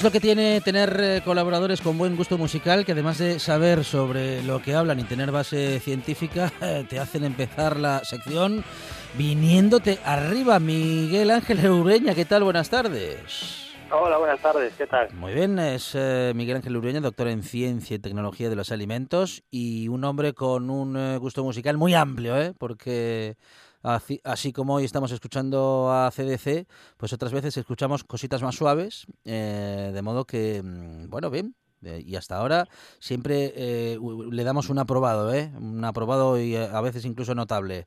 Es lo que tiene tener eh, colaboradores con buen gusto musical, que además de saber sobre lo que hablan y tener base científica, te hacen empezar la sección viniéndote arriba. Miguel Ángel Ureña, ¿qué tal? Buenas tardes. Hola, buenas tardes, ¿qué tal? Muy bien, es eh, Miguel Ángel Ureña, doctor en Ciencia y Tecnología de los Alimentos y un hombre con un eh, gusto musical muy amplio, ¿eh? porque Así, como hoy estamos escuchando a CDC, pues otras veces escuchamos cositas más suaves, eh, de modo que, mm, bueno, bien, eh, y hasta ahora siempre eh, le damos un aprobado, ¿eh? Un aprobado y a veces incluso notable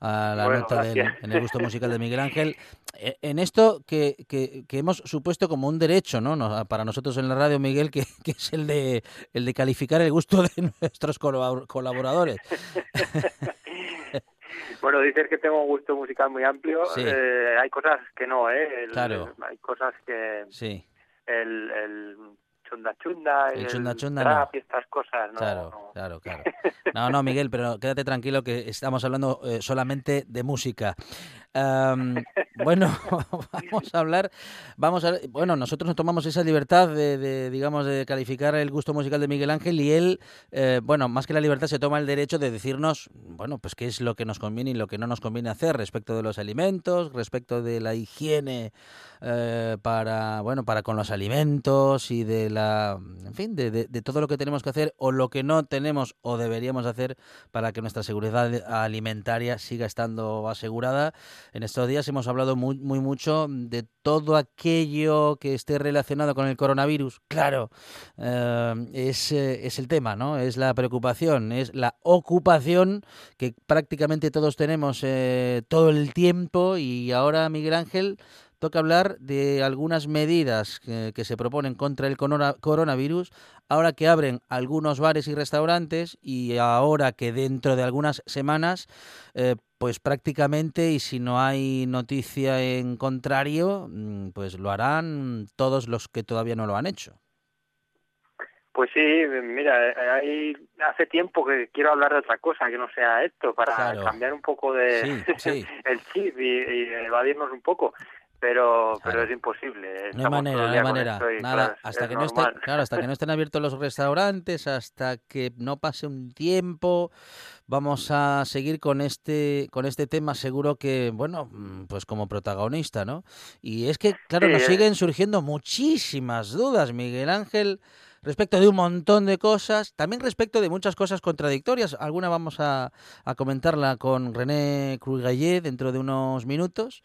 a la nota en el gusto musical de Miguel Ángel. En esto que, que, hemos supuesto como un derecho, ¿no? Para nosotros en la radio, Miguel, que, que es el de, el de calificar el gusto de nuestros colaboradores. Bueno, dices que tengo un gusto musical muy amplio. Eh, hay cosas que no, ¿eh? claro. hay cosas que... Sí. El, el chunda chunda, el, chunda chunda trap y estas cosas, ¿no? Claro, claro, claro. No, no, Miguel, pero quédate tranquilo que estamos hablando eh, solamente de música. Bueno, vamos a hablar, vamos a, bueno, nosotros nos tomamos esa libertad de, digamos, de calificar el gusto musical de Miguel Ángel y él, eh, bueno, más que la libertad se toma el derecho de decirnos, bueno, pues qué es lo que nos conviene y lo que no nos conviene hacer respecto de los alimentos, respecto de la higiene eh, para, bueno, para con los alimentos y de la, en fin, de, de todo lo que tenemos que hacer o lo que no tenemos o deberíamos hacer para que nuestra seguridad alimentaria siga estando asegurada. En estos días hemos hablado muy, mucho de todo aquello que esté relacionado con el coronavirus. Claro, eh, es, eh, es el tema, ¿no? Es la preocupación, es la ocupación que prácticamente todos tenemos eh, todo el tiempo y ahora, Miguel Ángel, toca hablar de algunas medidas que, se proponen contra el coronavirus, ahora que abren algunos bares y restaurantes y ahora que dentro de algunas semanas, pues prácticamente, y si no hay noticia en contrario, mm, pues lo harán todos los que todavía no lo han hecho. Pues sí, mira, hay, hace tiempo que quiero hablar de otra cosa que no sea esto, para cambiar un poco de el chip y, y, evadirnos un poco pero pero es imposible. No hay manera, no hay manera. Nada, hasta que no estén, claro, hasta que no estén abiertos los restaurantes, hasta que no pase un tiempo, vamos a seguir con este con este tema seguro que bueno, mm, pues como protagonista, ¿no? Y es que claro, nos siguen surgiendo muchísimas dudas, Miguel Ángel respecto de un montón de cosas, también respecto de muchas cosas contradictorias. Alguna vamos a, comentarla con René Cruz-Gallet dentro de unos minutos,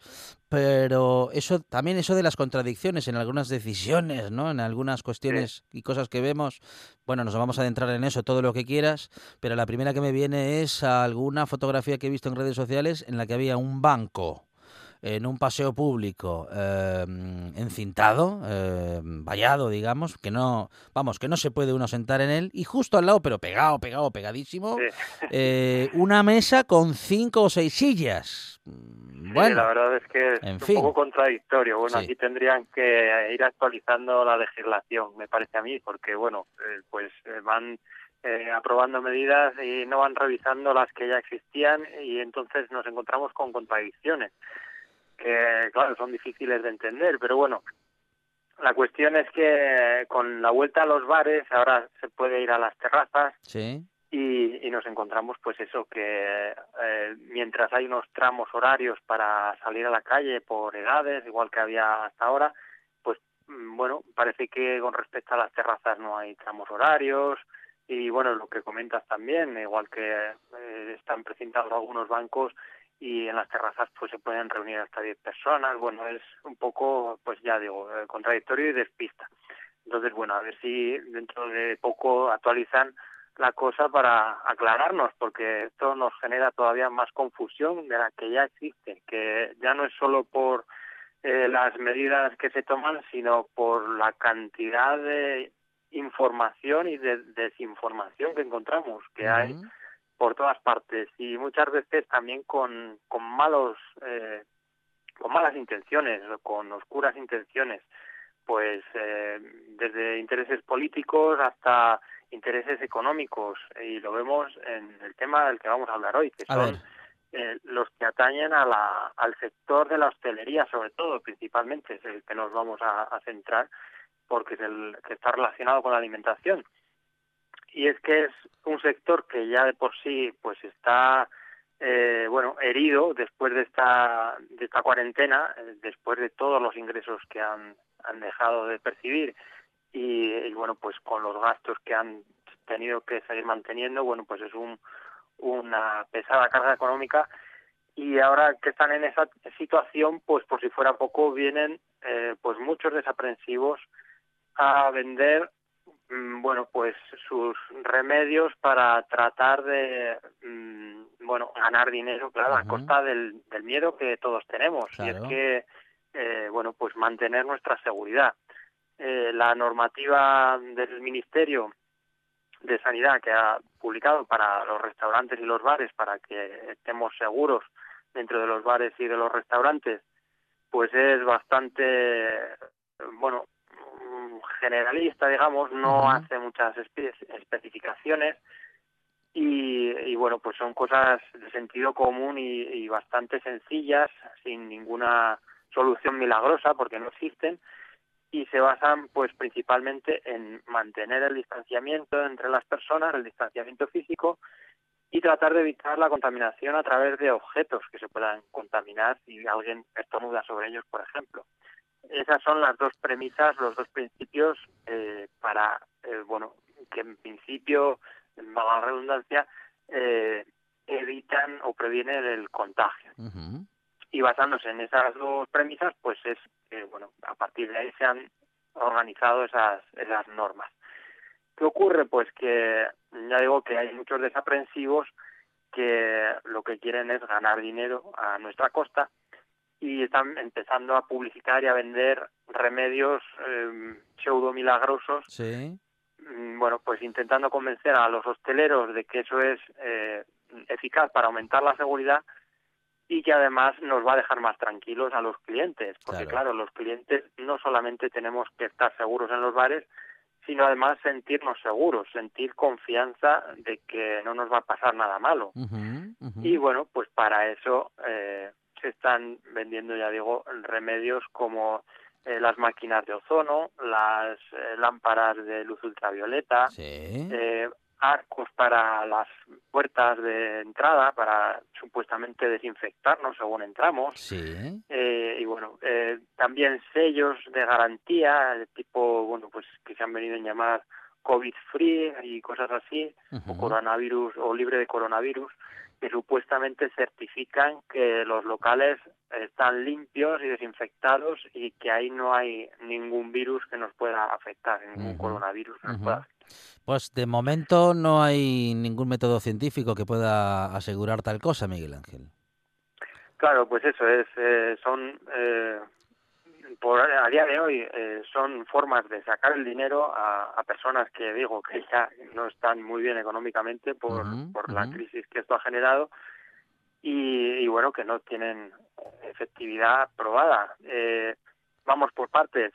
pero eso también eso de las contradicciones en algunas decisiones, ¿no? En algunas cuestiones y cosas que vemos. Bueno, nos vamos a adentrar en eso todo lo que quieras, pero la primera que me viene es alguna fotografía que he visto en redes sociales en la que había un banco en un paseo público em, encintado, em, vallado, digamos, que no, vamos, que no se puede uno sentar en él, y justo al lado, pero pegado, pegado, pegadísimo, eh, una mesa con cinco o seis sillas. Bueno, la verdad es que es un poco contradictorio. Bueno, aquí tendrían que ir actualizando la legislación, me parece a mí, porque bueno, eh, pues eh, van aprobando medidas y no van revisando las que ya existían y entonces nos encontramos con contradicciones que claro, son difíciles de entender, pero bueno, la cuestión es que con la vuelta a los bares ahora se puede ir a las terrazas sí. y, y nos encontramos pues eso, que eh, mientras hay unos tramos horarios para salir a la calle por edades, igual que había hasta ahora, pues mm, bueno, parece que con respecto a las terrazas no hay tramos horarios y bueno, lo que comentas también, igual que eh, están presentados algunos bancos y en las terrazas pues se pueden reunir hasta 10 personas. Bueno, es un poco, pues ya digo, eh, contradictorio y despista. Entonces, bueno, a ver si dentro de poco actualizan la cosa para aclararnos, porque esto nos genera todavía más confusión de la que ya existe, que ya no es solo por eh, las medidas que se toman, sino por la cantidad de información y de desinformación que encontramos, que hay por todas partes y muchas veces también con, con malos eh, con malas intenciones o con oscuras intenciones pues eh, desde intereses políticos hasta intereses económicos. Y lo vemos en el tema del que vamos a hablar hoy que son eh, los que atañen a la, al sector de la hostelería sobre todo principalmente es el que nos vamos a, a centrar porque es el que está relacionado con la alimentación y es que es un sector que ya de por sí pues está eh, bueno herido después de esta de esta cuarentena eh, después de todos los ingresos que han, han dejado de percibir y, bueno pues con los gastos que han tenido que seguir manteniendo bueno pues es un una pesada carga económica. Y ahora que están en esa situación pues por si fuera poco vienen eh, pues muchos desaprensivos a vender bueno, pues sus remedios para tratar de, mm, bueno, ganar dinero, claro, a costa del, del, miedo que todos tenemos. Y es que, eh, bueno, pues mantener nuestra seguridad. Eh, la normativa del Ministerio de Sanidad que ha publicado para los restaurantes y los bares para que estemos seguros dentro de los bares y de los restaurantes, pues es bastante, bueno, generalista, digamos, no hace muchas especificaciones y, bueno, pues son cosas de sentido común y, bastante sencillas, sin ninguna solución milagrosa, porque no existen, y se basan pues principalmente en mantener el distanciamiento entre las personas, el distanciamiento físico, y tratar de evitar la contaminación a través de objetos que se puedan contaminar si alguien estornuda sobre ellos, por ejemplo esas son las dos premisas, los dos principios eh, para, eh, bueno, que en principio, en la redundancia, eh, evitan o previenen el contagio. Y basándose en esas dos premisas, pues es, bueno, a partir de ahí se han organizado esas, esas normas. ¿Qué ocurre? Pues que ya digo que hay muchos desaprensivos que lo que quieren es ganar dinero a nuestra costa y están empezando a publicitar y a vender remedios eh, pseudo milagrosos. Sí. Mm, bueno, pues intentando convencer a los hosteleros de que eso es eh, eficaz para aumentar la seguridad y que además nos va a dejar más tranquilos a los clientes, porque claro. los clientes no solamente tenemos que estar seguros en los bares, sino además sentirnos seguros, sentir confianza de que no nos va a pasar nada malo. Y bueno, pues para eso eh, se están vendiendo, ya digo, remedios como eh, las máquinas de ozono, las eh, lámparas de luz ultravioleta, eh, arcos para las puertas de entrada para supuestamente desinfectarnos según entramos. Y bueno también sellos de garantía de tipo bueno pues que se han venido a llamar COVID free y cosas así, o coronavirus o libre de coronavirus, que supuestamente certifican que los locales están limpios y desinfectados y que ahí no hay ningún virus que nos pueda afectar, ningún coronavirus que nos pueda afectar. Pues de momento no hay ningún método científico que pueda asegurar tal cosa, Miguel Ángel. Claro, pues eso es, eh, son eh, por, a día de hoy eh, son formas de sacar el dinero a, personas que digo que ya no están muy bien económicamente por, por la crisis que esto ha generado y, bueno que no tienen efectividad probada. Eh, vamos por partes.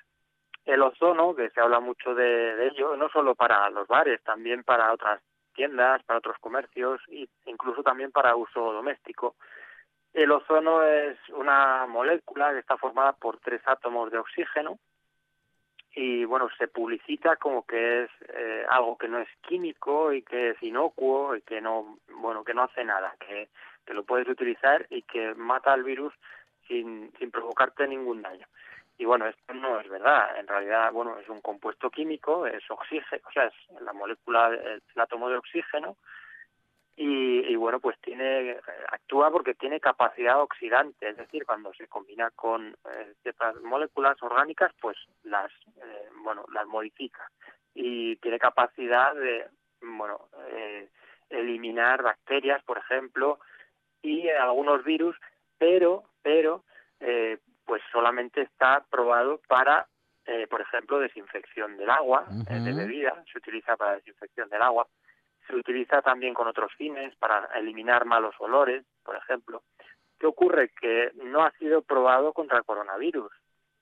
El ozono, que se habla mucho de, de ello, no solo para los bares, también para otras tiendas, para otros comercios e incluso también para uso doméstico. El ozono es una molécula que está formada por tres átomos de oxígeno y bueno, se publicita como que es eh, algo que no es químico y que es inocuo y que no, bueno, que no hace nada, que, que lo puedes utilizar y que mata al virus sin, sin provocarte ningún daño. Y bueno, esto no es verdad. En realidad, bueno, es un compuesto químico, es oxígeno, o sea, es la molécula, el átomo de oxígeno y, bueno pues tiene actúa porque tiene capacidad oxidante es decir cuando se combina con eh, ciertas moléculas orgánicas pues las eh, bueno las modifica. Y tiene capacidad de bueno eh, eliminar bacterias por ejemplo y algunos virus pero pero pues solamente está probado para por ejemplo desinfección del agua de bebida se utiliza para desinfección del agua se utiliza también con otros fines para eliminar malos olores, por ejemplo. ¿Qué ocurre? Que no ha sido probado contra el coronavirus.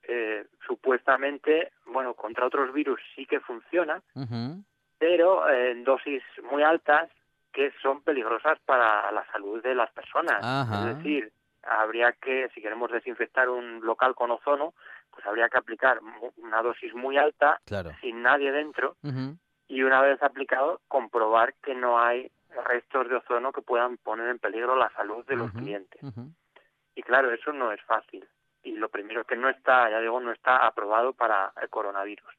Eh, supuestamente, bueno, contra otros virus sí que funciona, pero en dosis muy altas que son peligrosas para la salud de las personas. Es decir, habría que, si queremos desinfectar un local con ozono, pues habría que aplicar una dosis muy alta, sin nadie dentro, y una vez aplicado comprobar que no hay restos de ozono que puedan poner en peligro la salud de los clientes. Y claro, eso no es fácil. Y lo primero que no está, ya digo, no está aprobado para el coronavirus.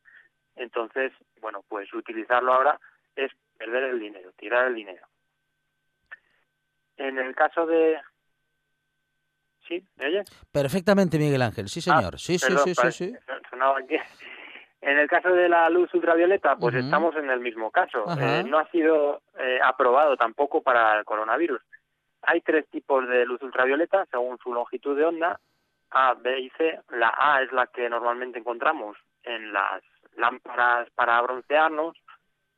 Entonces, bueno, pues utilizarlo ahora es perder el dinero, tirar el dinero. En el caso de... ¿Sí? ¿Me oyes? Perfectamente, Miguel Ángel. Sí, ah, señor. sí, sí, sí, sí, sí. Sonaba aquí. En el caso de la luz ultravioleta, pues estamos en el mismo caso. Eh, no ha sido eh, aprobado tampoco para el coronavirus. Hay tres tipos de luz ultravioleta según su longitud de onda, A, B y C. La A es la que normalmente encontramos en las lámparas para broncearnos,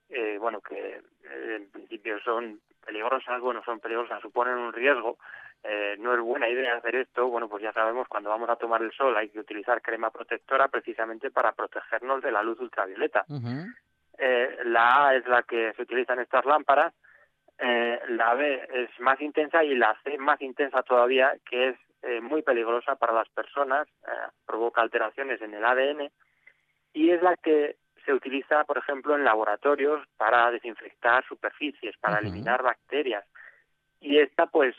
eh, bueno, que en principio son peligrosas, bueno, son peligrosas, suponen un riesgo, eh, no es buena idea hacer esto, bueno, pues ya sabemos, cuando vamos a tomar el sol hay que utilizar crema protectora precisamente para protegernos de la luz ultravioleta. eh, la A es la que se utiliza en estas lámparas, eh, la B es más intensa y la C más intensa todavía, que es eh, muy peligrosa para las personas, provoca alteraciones en el ADN y es la que se utiliza, por ejemplo, en laboratorios para desinfectar superficies, para eliminar bacterias. Y esta, pues,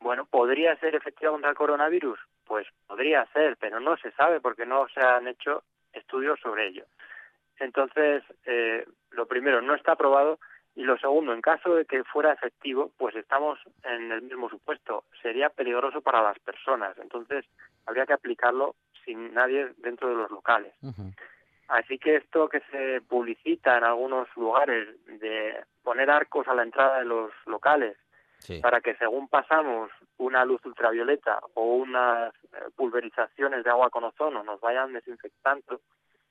bueno, ¿podría ser efectiva contra el coronavirus? Pues podría ser, pero no se sabe porque no se han hecho estudios sobre ello. Entonces, eh, lo primero, no está aprobado y lo segundo, en caso de que fuera efectivo, pues estamos en el mismo supuesto. Sería peligroso para las personas. Entonces, habría que aplicarlo sin nadie dentro de los locales. Así que esto que se publicita en algunos lugares de poner arcos a la entrada de los locales para que según pasamos una luz ultravioleta o unas eh, pulverizaciones de agua con ozono nos vayan desinfectando,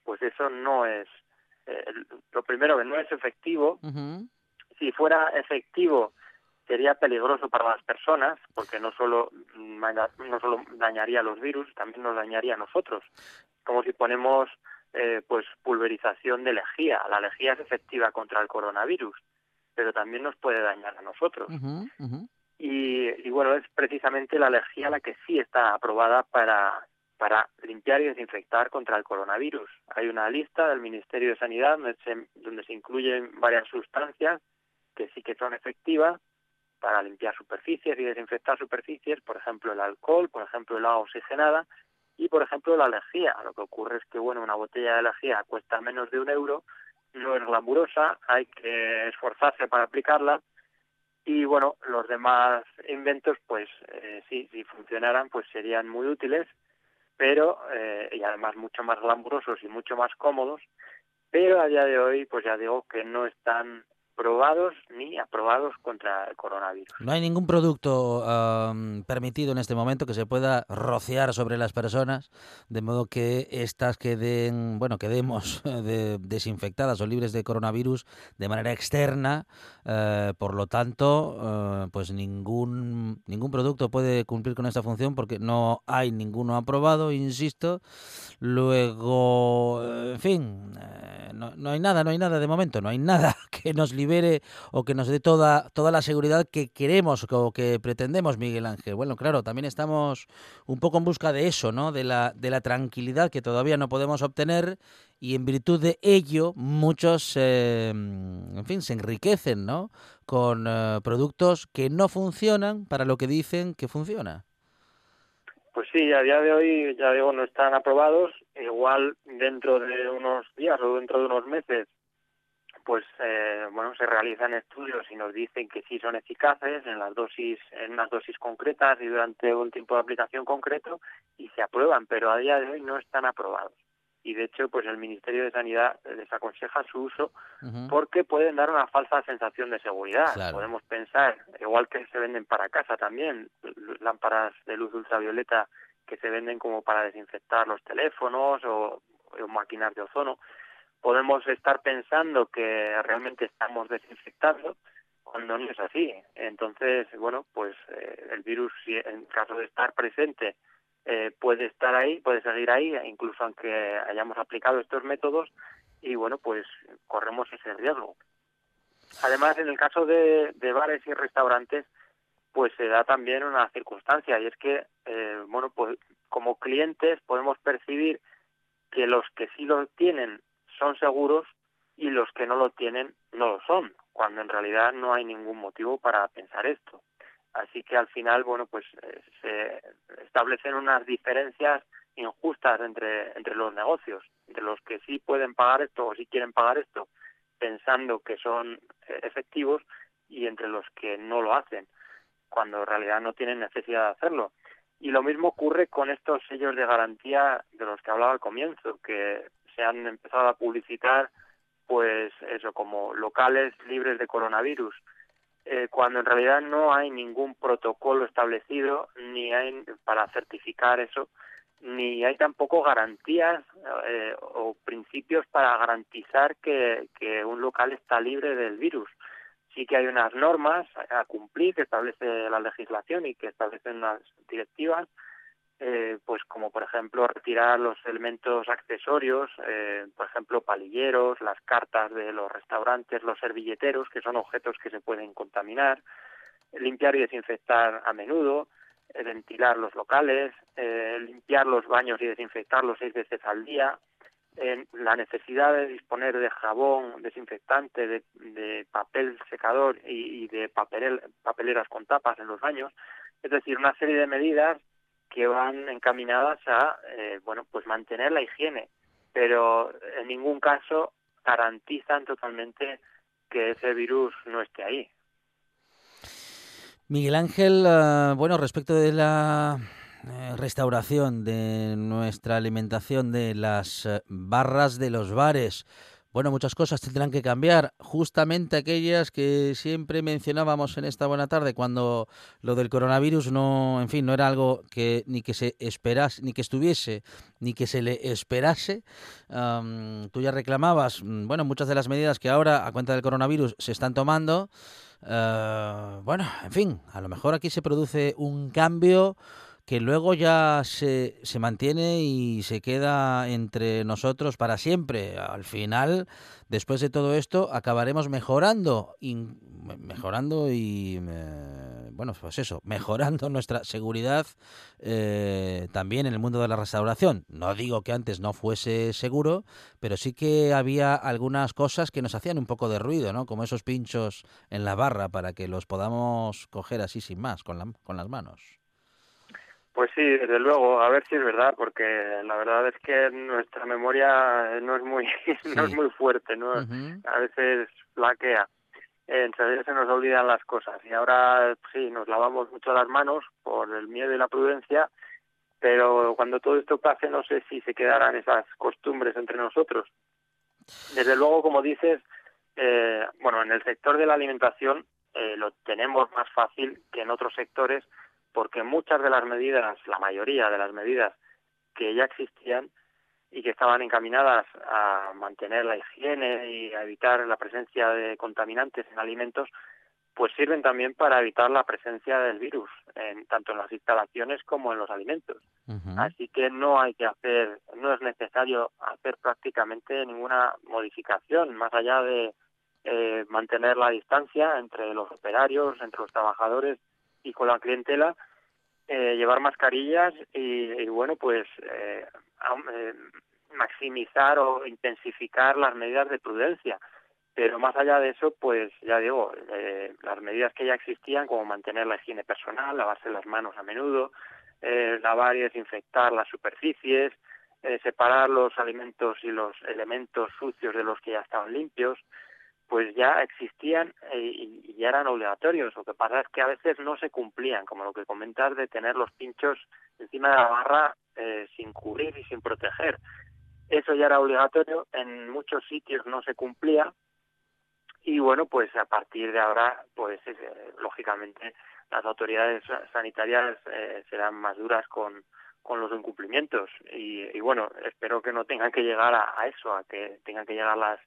pues eso no es, eh, lo primero que no es efectivo. Si fuera efectivo sería peligroso para las personas porque no solo no solo dañaría los virus, también nos dañaría a nosotros. Como si ponemos eh, pues pulverización de lejía. La lejía es efectiva contra el coronavirus pero también nos puede dañar a nosotros. Y, bueno, es precisamente la alergia la que sí está aprobada para, para limpiar y desinfectar contra el coronavirus. Hay una lista del Ministerio de Sanidad donde se, donde se incluyen varias sustancias que sí que son efectivas para limpiar superficies y desinfectar superficies, por ejemplo el alcohol, por ejemplo el agua oxigenada y por ejemplo la alergia. Lo que ocurre es que bueno, una botella de alergia cuesta menos de un euro no es glamurosa, hay que esforzarse para aplicarla. Y bueno, los demás inventos pues eh, sí, si funcionaran pues serían muy útiles, pero eh, y además mucho más glamurosos y mucho más cómodos, pero a día de hoy pues ya digo que no están ni aprobados contra el coronavirus. No hay ningún producto permitido en este momento que se pueda rociar sobre las personas, de modo que estas queden, bueno, quedemos de, desinfectadas o libres de coronavirus de manera externa. Eh, por lo tanto, eh, pues ningún ningún producto puede cumplir con esta función porque no hay ninguno aprobado, insisto. Luego, en fin, eh, no, no hay nada, no hay nada de momento, no hay nada que nos libere o que nos dé toda, toda la seguridad que queremos o que pretendemos, Miguel Ángel. Bueno, claro, también estamos un poco en busca de eso, ¿no? De la, de la tranquilidad que todavía no podemos obtener y en virtud de ello muchos, eh, en fin, se enriquecen, ¿no? Con eh, productos que no funcionan para lo que dicen que funciona. Pues sí, a día de hoy, ya digo, no están aprobados. Igual dentro de unos días o dentro de unos meses pues eh, bueno se realizan estudios y nos dicen que sí son eficaces en las dosis en unas dosis concretas y durante un tiempo de aplicación concreto y se aprueban pero a día de hoy no están aprobados. Y de hecho pues el Ministerio de Sanidad les aconseja su uso porque pueden dar una falsa sensación de seguridad. Podemos pensar igual que se venden para casa también lámparas de luz ultravioleta que se venden como para desinfectar los teléfonos o, o máquinas de ozono podemos estar pensando que realmente estamos desinfectando cuando no es así. Entonces, bueno, pues eh, el virus, si en caso de estar presente, eh, puede estar ahí, puede seguir ahí, incluso aunque hayamos aplicado estos métodos, y bueno, pues corremos ese riesgo. Además, en el caso de, bares y restaurantes, pues se da también una circunstancia, y es que, eh, bueno, pues como clientes podemos percibir que los que sí lo tienen son seguros y los que no lo tienen no lo son, cuando en realidad no hay ningún motivo para pensar esto. Así que al final, bueno, pues eh, se establecen unas diferencias injustas entre, entre los negocios, entre los que sí pueden pagar esto o sí quieren pagar esto, pensando que son eh, efectivos, y entre los que no lo hacen, cuando en realidad no tienen necesidad de hacerlo. Y lo mismo ocurre con estos sellos de garantía de los que hablaba al comienzo, que se han empezado a publicitar pues eso como locales libres de coronavirus eh, cuando en realidad no hay ningún protocolo establecido ni hay para certificar eso ni hay tampoco garantías eh, o principios para garantizar que, que un local está libre del virus. Sí que hay unas normas a cumplir que establece la legislación y que establecen unas directivas eh, pues como por ejemplo retirar los elementos accesorios, eh, por ejemplo palilleros, las cartas de los restaurantes, los servilleteros, que son objetos que se pueden contaminar, limpiar y desinfectar a menudo, eh, ventilar los locales, limpiar los baños y desinfectarlos seis veces al día, la necesidad de disponer de jabón desinfectante, de, papel secador y, y de papel, papeleras con tapas en los baños, es decir, una serie de medidas que van encaminadas a eh, bueno pues mantener la higiene. Pero en ningún caso garantizan totalmente que ese virus no esté ahí. Miguel Ángel eh, bueno respecto de la eh, restauración de nuestra alimentación de las barras de los bares bueno, muchas cosas tendrán que cambiar, justamente aquellas que siempre mencionábamos en esta buena tarde, cuando lo del coronavirus no, en fin, no era algo que ni que se esperase, ni que estuviese, ni que se le esperase. tú ya reclamabas, mm, bueno, muchas de las medidas que ahora, a cuenta del coronavirus, se están tomando. Ah, bueno, en fin, a lo mejor aquí se produce un cambio que luego ya se, se mantiene y se queda entre nosotros para siempre. Al final, después de todo esto, acabaremos mejorando, y, mejorando y, eh, bueno, pues eso, mejorando nuestra seguridad eh, también en el mundo de la restauración. No digo que antes no fuese seguro, pero sí que había algunas cosas que nos hacían un poco de ruido, ¿no? Como esos pinchos en la barra para que los podamos coger así sin más, con, la, con las manos. Pues sí, desde luego, a ver si es verdad, porque la verdad es que nuestra memoria no es muy no es muy fuerte, ¿no? A veces flaquea. Entonces se nos olvidan las cosas y ahora sí, nos lavamos mucho las manos por el miedo y la prudencia, pero cuando todo esto pase no sé si se quedarán esas costumbres entre nosotros. Desde luego, como dices, eh, bueno, en el sector de la alimentación eh, lo tenemos más fácil que en otros sectores porque muchas de las medidas, la mayoría de las medidas que ya existían y que estaban encaminadas a mantener la higiene y a evitar la presencia de contaminantes en alimentos, pues sirven también para evitar la presencia del virus, en, tanto en las instalaciones como en los alimentos. Así que no hay que hacer, no es necesario hacer prácticamente ninguna modificación, más allá de eh, mantener la distancia entre los operarios, entre los trabajadores y con la clientela, eh, llevar mascarillas y, bueno, pues eh, eh, maximizar o intensificar las medidas de prudencia. Pero más allá de eso, pues ya digo, las medidas que ya existían, como mantener la higiene personal, lavarse las manos a menudo, lavar y desinfectar las superficies, separar los alimentos y los elementos sucios de los que ya estaban limpios, pues ya existían eh, y, ya eran obligatorios. Lo que pasa es que a veces no se cumplían, como lo que comentas de tener los pinchos encima de la barra eh, sin cubrir y sin proteger. Eso ya era obligatorio, en muchos sitios no se cumplía y bueno, pues a partir de ahora, pues eh, lógicamente las autoridades sanitarias serán más duras con, con los incumplimientos y, y, bueno, espero que no tengan que llegar a, a eso, a que tengan que llegar las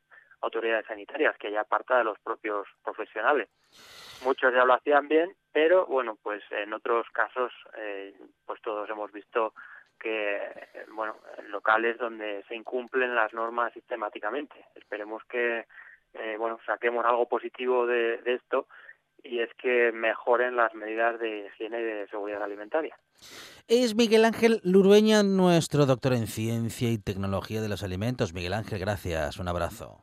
autoridades sanitarias, que ya aparta de los propios profesionales. Muchos ya lo hacían bien, pero bueno, pues en otros casos, eh, pues todos hemos visto que, bueno, locales donde se incumplen las normas sistemáticamente. Esperemos que, eh, bueno, saquemos algo positivo de, esto y es que mejoren las medidas de higiene y de seguridad alimentaria. Es Miguel Ángel Lurueña, nuestro doctor en ciencia y tecnología de los alimentos. Miguel Ángel, gracias. Un abrazo.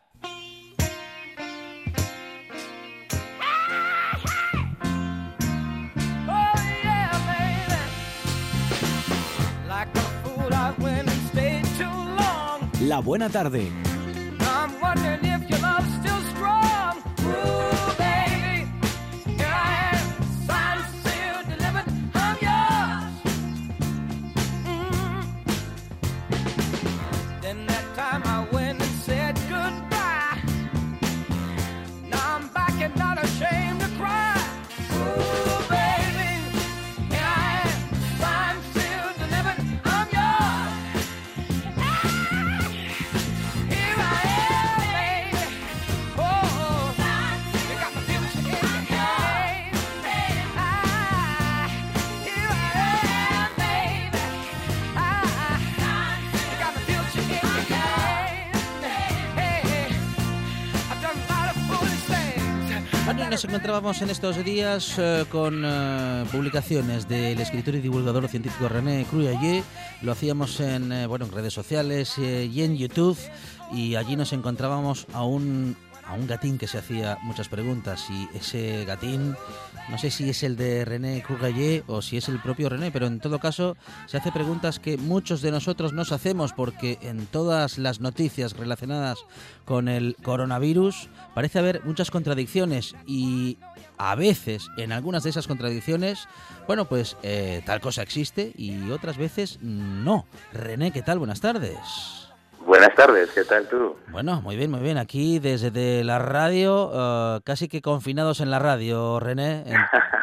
La buena tarde. Nos encontrábamos en estos días eh, con eh, publicaciones del escritor y divulgador científico René Cruyayé. Lo hacíamos en, eh, bueno, en redes sociales y en YouTube. Y allí nos encontrábamos a un, a un gatín que se hacía muchas preguntas. Y ese gatín no sé si es el de René Courgallé o si es el propio René, pero en todo caso se hace preguntas que muchos de nosotros nos hacemos porque en todas las noticias relacionadas con el coronavirus parece haber muchas contradicciones y a veces en algunas de esas contradicciones, bueno, pues eh, tal cosa existe y otras veces no. René, ¿qué tal? Buenas tardes. Buenas tardes, ¿qué tal tú? Bueno, muy bien, muy bien. Aquí desde la radio, eh, casi que confinados en la radio, René,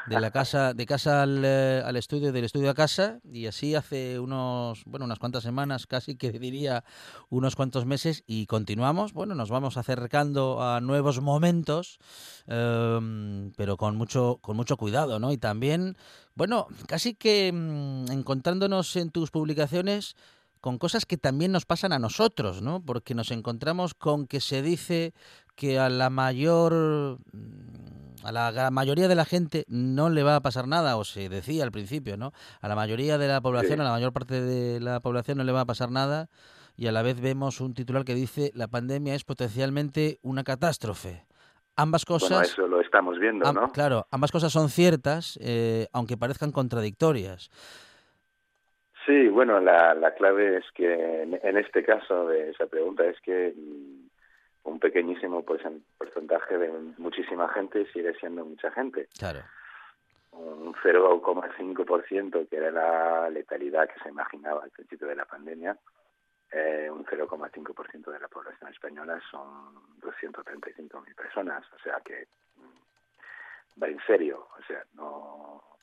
de la casa, de casa al, eh, al, estudio, del estudio a casa, y así hace unos, bueno, unas cuantas semanas, casi que diría unos cuantos meses, y continuamos. Bueno, nos vamos acercando a nuevos momentos, em, pero con mucho, con mucho cuidado, ¿no? Y también, bueno, casi que mm, encontrándonos en tus publicaciones con cosas que también nos pasan a nosotros, ¿no? Porque nos encontramos con que se dice que a la mayor mm, a la mayoría de la gente no le va a pasar nada, o se decía al principio, ¿no? A la mayoría de la población, a la mayor parte de la población no le va a pasar nada, y a la vez vemos un titular que dice la pandemia es potencialmente una catástrofe. Ambas cosas. Bueno, eso lo estamos viendo, ¿no? Claro, ambas cosas son ciertas, eh, aunque parezcan contradictorias. Sí, bueno, la, la clave es que en, este caso de esa pregunta es que mm, un pequeñísimo porcentaje de muchísima gente sigue siendo mucha gente. Claro. Un 0,5% que era la letalidad que se imaginaba al principio de la pandemia, eh, un 0,5% de la población española son 235.000 personas, o sea que mm, va en serio, o sea, no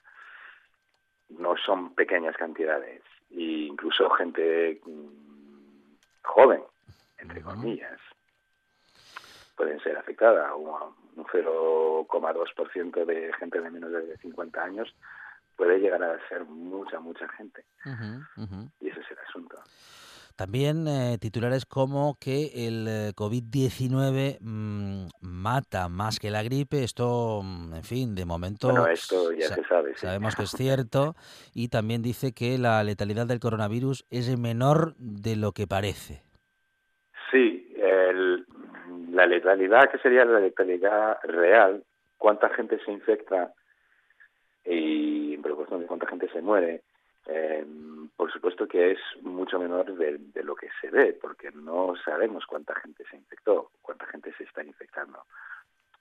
no son pequeñas cantidades e incluso gente mm, joven, entre comillas, pueden ser afectadas. Un 0,2% de gente de menos de 50 años puede llegar a ser mucha, mucha gente. Y ese es el asunto. También eh, titulares como que el eh, COVID-19 mm, mata más que la gripe. Esto, mm, en fin, de momento. Bueno, esto ya se sabe. Sabemos que es cierto. Y también dice que la letalidad del coronavirus es menor de lo que parece. Sí, la letalidad, que sería la letalidad real, cuánta gente se infecta y en proporción de cuánta gente se muere. Eh, por supuesto que es mucho menor de, lo que se ve, porque no sabemos cuánta gente se infectó, cuánta gente se está infectando.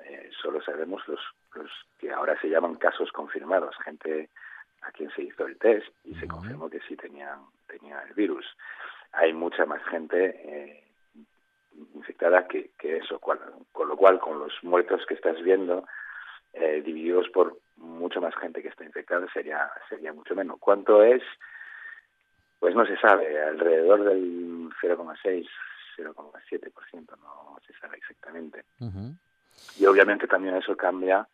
Eh, solo sabemos los, los que ahora se llaman casos confirmados, gente a quien se hizo el test y se confirmó que sí tenían, tenía el virus. Hay mucha más gente eh, infectada que, que eso, con lo cual con los muertos que estás viendo, eh, divididos por mucha más gente que está infectada, sería, sería mucho menos. ¿Cuánto es? Pues no se sabe, alrededor del 0,6, 0,7%, no se sabe exactamente. Y obviamente también eso cambia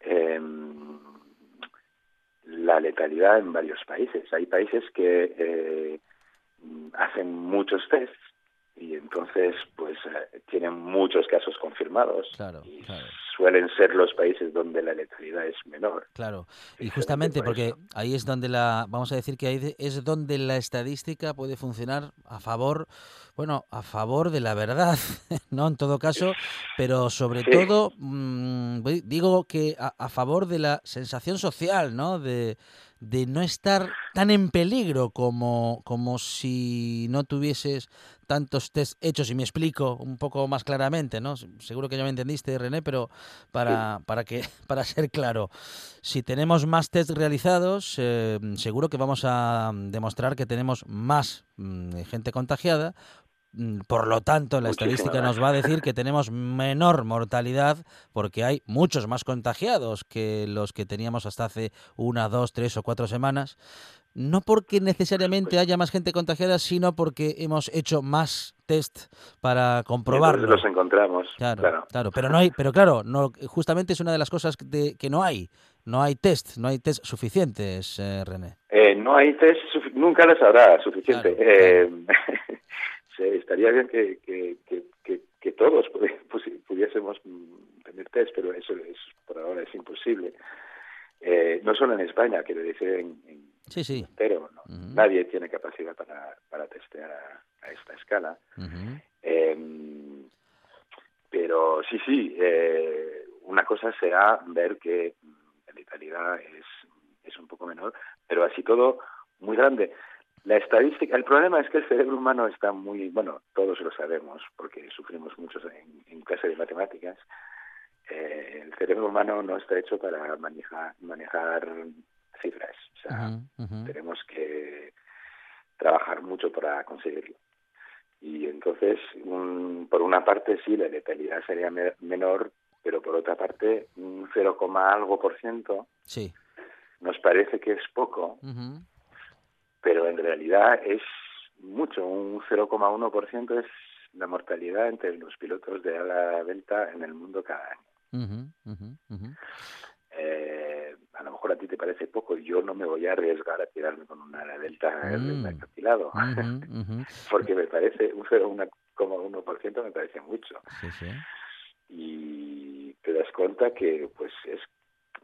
em, la letalidad en varios países. Hay países que eh, hacen muchos tests y entonces pues eh, tienen muchos casos confirmados y suelen ser los países donde la letalidad es menor. Claro, y justamente porque ahí es donde la, vamos a decir que ahí es donde la estadística puede funcionar a favor, bueno, a favor de la verdad, ¿no? En todo caso, pero sobre todo, mm, digo que a, a favor de la sensación social, ¿no? De, de no estar tan en peligro como, como si no tuvieses tantos test hechos, y me explico un poco más claramente, ¿no? Seguro que ya me entendiste, René, pero para, para, que, para ser claro, si tenemos más test realizados, eh, seguro que vamos a demostrar que tenemos más mm, gente contagiada, por lo tanto, la estadística nos va a decir que tenemos menor mortalidad porque hay muchos más contagiados que los que teníamos hasta hace una, dos, tres o cuatro semanas. No porque necesariamente haya más gente contagiada, sino porque hemos hecho más test para comprobarlo. los encontramos. Claro, claro, pero no hay, pero claro, no, justamente es una de las cosas de, que no hay. No hay test, no hay test suficientes, eh, René. Eh, no hay test, nunca les habrá suficiente. Eh, estaría bien que, que, que, que, todos pudiésemos tener test, pero eso es, por ahora es imposible. Eh, no solo en España, quiero decir en, en sí, sí. entero. Nadie tiene capacidad para, para testear a, esta escala. Em, pero sí, sí, eh, una cosa será ver que la letalidad es, es un poco menor, pero así todo muy grande. La estadística, el problema es que el cerebro humano está muy, bueno, todos lo sabemos porque sufrimos muchos en, clase de matemáticas. Eh, el cerebro humano no está hecho para manejar, manejar cifras. O sea, tenemos que trabajar mucho para conseguirlo. Y entonces, por una parte sí, la letalidad sería menor, pero por otra parte, un 0, algo por ciento sí. nos parece que es poco, pero en realidad es mucho, un 0,1% es la mortalidad entre los pilotos de ala delta en el mundo cada año. Eh, a lo mejor a ti te parece poco, yo no me voy a arriesgar a tirarme con una ala delta mm. acantilado, porque me parece un 0,1% me parece mucho. Y te das cuenta que pues es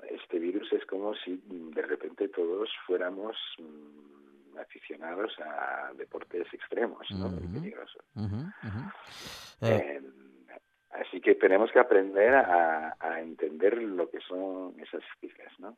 este virus es como si de repente todos fuéramos mm, aficionados a deportes extremos, ¿no? peligrosos. Eh, así que tenemos que aprender a, a, entender lo que son esas cifras, ¿no?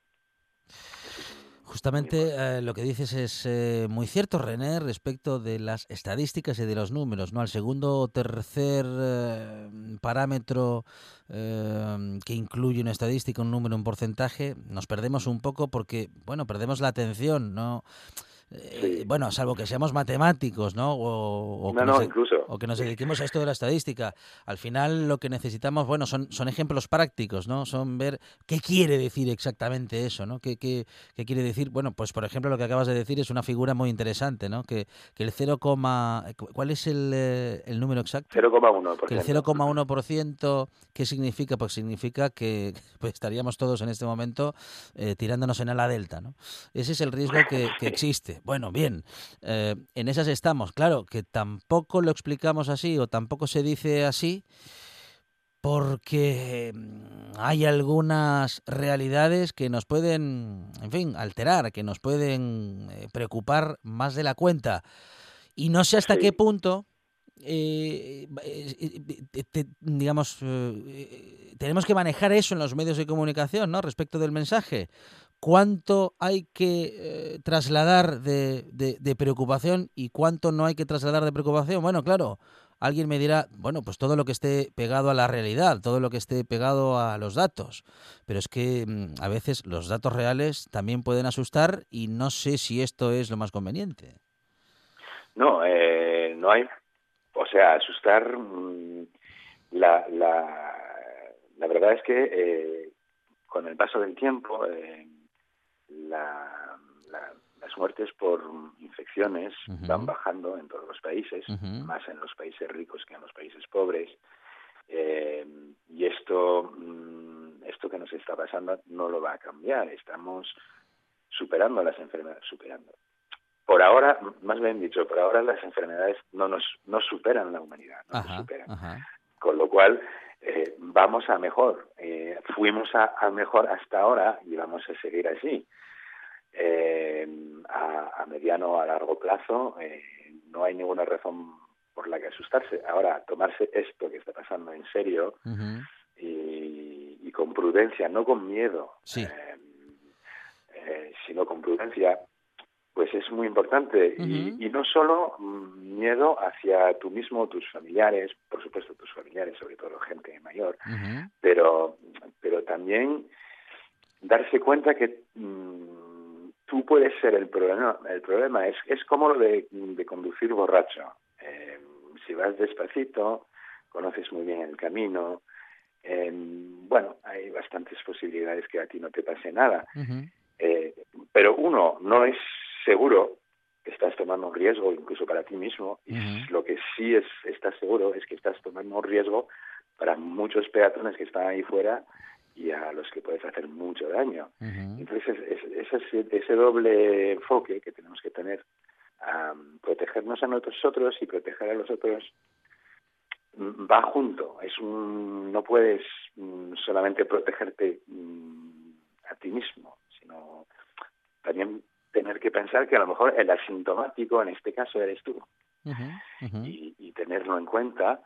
Justamente eh, lo que dices es eh, muy cierto, René, respecto de las estadísticas y de los números. ¿no? Al segundo o tercer eh, parámetro que incluye una estadística, un número, un porcentaje, nos perdemos un poco porque, bueno, perdemos la atención, ¿no? Eh, bueno, salvo que seamos matemáticos, ¿no? O, que nos, incluso. o que nos dediquemos a esto de la estadística. Al final lo que necesitamos, bueno, son, son ejemplos prácticos, ¿no? Son ver qué quiere decir exactamente eso, ¿no? ¿Qué, qué, qué quiere decir? Bueno, pues por ejemplo lo que acabas de decir es una figura muy interesante, ¿no? Que, que el 0, ¿cuál es el, eh, el número exacto? 0,1%. el 0,1%, ¿qué significa? Pues significa que pues, estaríamos todos en este momento eh, tirándonos en ala delta, ¿no? Ese es el riesgo que, que existe. Bueno, bien, eh, en esas estamos. Claro, que tampoco lo explicamos así o tampoco se dice así porque mm, hay algunas realidades que nos pueden, en fin, alterar, que nos pueden eh, preocupar más de la cuenta. Y no sé hasta qué punto, eh, digamos, tenemos que manejar eso en los medios de comunicación, ¿no? Respecto del mensaje cuánto hay que eh, trasladar de, preocupación y cuánto no hay que trasladar de preocupación. Bueno, claro, alguien me dirá, bueno, pues todo lo que esté pegado a la realidad, todo lo que esté pegado a los datos. Pero es que mm, a veces los datos reales también pueden asustar y no sé si esto es lo más conveniente. No, eh, no hay. O sea, asustar. Mm, la, la, la verdad es que eh, con el paso del tiempo, las muertes por infecciones van bajando en todos los países, más en los países ricos que en los países pobres. Eh, y esto, mm, esto que nos está pasando no lo va a cambiar. Estamos superando las enfermedades, superando. Por ahora, más bien dicho, por ahora las enfermedades no nos no superan la humanidad, no nos superan. Con lo cual, eh, vamos a mejor. Eh, fuimos a, a, mejor hasta ahora y vamos a seguir así eh, a, mediano a largo plazo eh, no hay ninguna razón por la que asustarse. Ahora, tomarse esto que está pasando en serio y, con prudencia, no con miedo, sino con prudencia, pues es muy importante. y, y, no solo mm, miedo hacia tú mismo, tus familiares, por supuesto tus familiares, sobre todo gente mayor, pero, pero también darse cuenta que mm, tú puedes ser el problema. El problema es, es como lo de, conducir borracho. Eh, si vas despacito, conoces muy bien el camino. Eh, bueno, hay bastantes posibilidades que a ti no te pase nada. Eh, pero uno, no es seguro que estás tomando un riesgo, incluso para ti mismo. Y lo que sí es, estás seguro es que estás tomando un riesgo para muchos peatones que están ahí fuera y a los que puedes hacer mucho daño. Entonces, ese, ese doble enfoque que tenemos que tener, a protegernos a nosotros y proteger a los otros, mm, va junto. Es un, no puedes mm, solamente protegerte a ti mismo, sino también tener que pensar que a lo mejor el asintomático en este caso eres tú. Y, y tenerlo en cuenta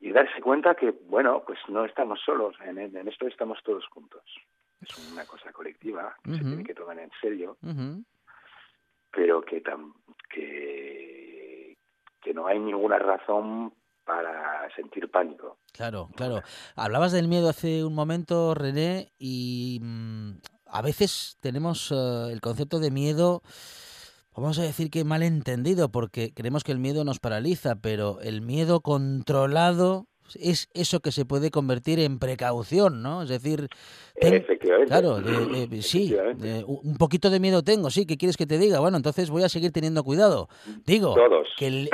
y darse cuenta que, bueno, pues no estamos solos, en, en esto estamos todos juntos. Es una cosa colectiva que se tiene que tomar en serio, pero que, que, que no hay ninguna razón para sentir pánico. Claro, claro. Hablabas del miedo hace un momento, René, y mm, a veces tenemos eh, el concepto de miedo vamos a decir que mal entendido, porque creemos que el miedo nos paraliza, pero el miedo controlado es eso que se puede convertir en precaución, ¿no? Es decir, claro, sí, un poquito de miedo tengo, sí, ¿qué quieres que te diga? Bueno, entonces voy a seguir teniendo cuidado. Digo que el,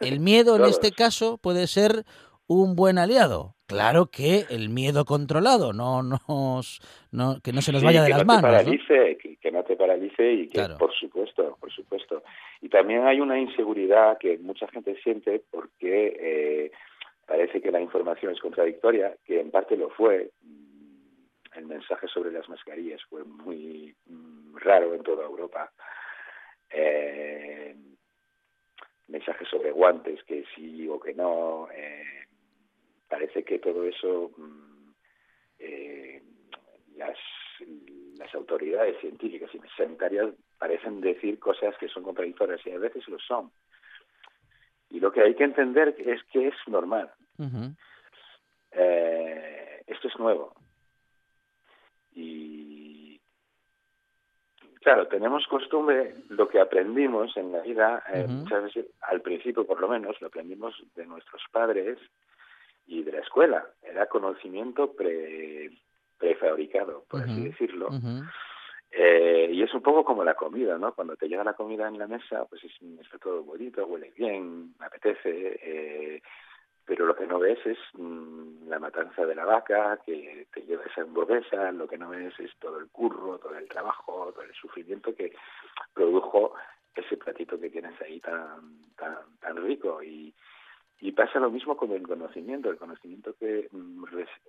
el, miedo en este caso puede ser un buen aliado. Claro que el miedo controlado, no nos, no, que no se nos vaya de las manos. Paralice, Que, no te paralice y que, por supuesto, por supuesto. Y también hay una inseguridad que mucha gente siente porque eh, parece que la información es contradictoria, que en parte lo fue. El mensaje sobre las mascarillas fue muy mm, raro en toda Europa. Eh, mensajes sobre guantes, que sí o que no. Eh, parece que todo eso mm, eh, las, las autoridades científicas y sanitarias parecen decir cosas que son contradictorias y a veces lo son. Y lo que hay que entender es que es normal. Eh, esto es nuevo. Y claro, tenemos costumbre, lo que aprendimos en la vida, eh, muchas veces, al principio por lo menos, lo aprendimos de nuestros padres, y de la escuela. Era conocimiento pre, prefabricado, por así decirlo. eh, y es un poco como la comida, ¿no? Cuando te llega la comida en la mesa, pues es, está todo bonito, huele bien, apetece, eh, pero lo que no ves es mm, la matanza de la vaca que te lleva esa hamburguesa, lo que no ves es todo el curro, todo el trabajo, todo el sufrimiento que produjo ese platito que tienes ahí tan, tan, tan rico. Y, y pasa lo mismo con el conocimiento. El conocimiento que mm,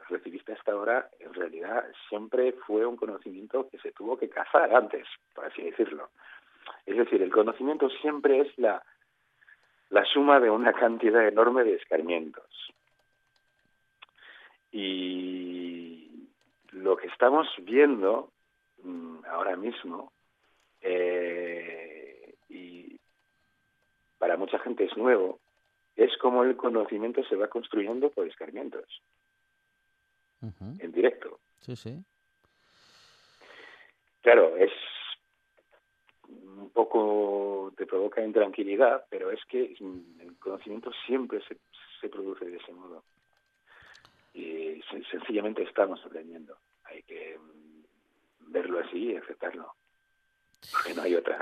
recibiste hasta ahora, en realidad, siempre fue un conocimiento que se tuvo que cazar antes, por así decirlo. Es decir, el conocimiento siempre es la, la suma de una cantidad enorme de escarmientos. Y lo que estamos viendo mm, ahora mismo, eh, y para mucha gente es nuevo, es como el conocimiento se va construyendo por escarmientos, en directo. Sí, sí. Claro, es un poco, te provoca intranquilidad, pero es que el conocimiento siempre se, se produce de ese modo. Y sencillamente estamos aprendiendo. Hay que verlo así y aceptarlo no hay otra.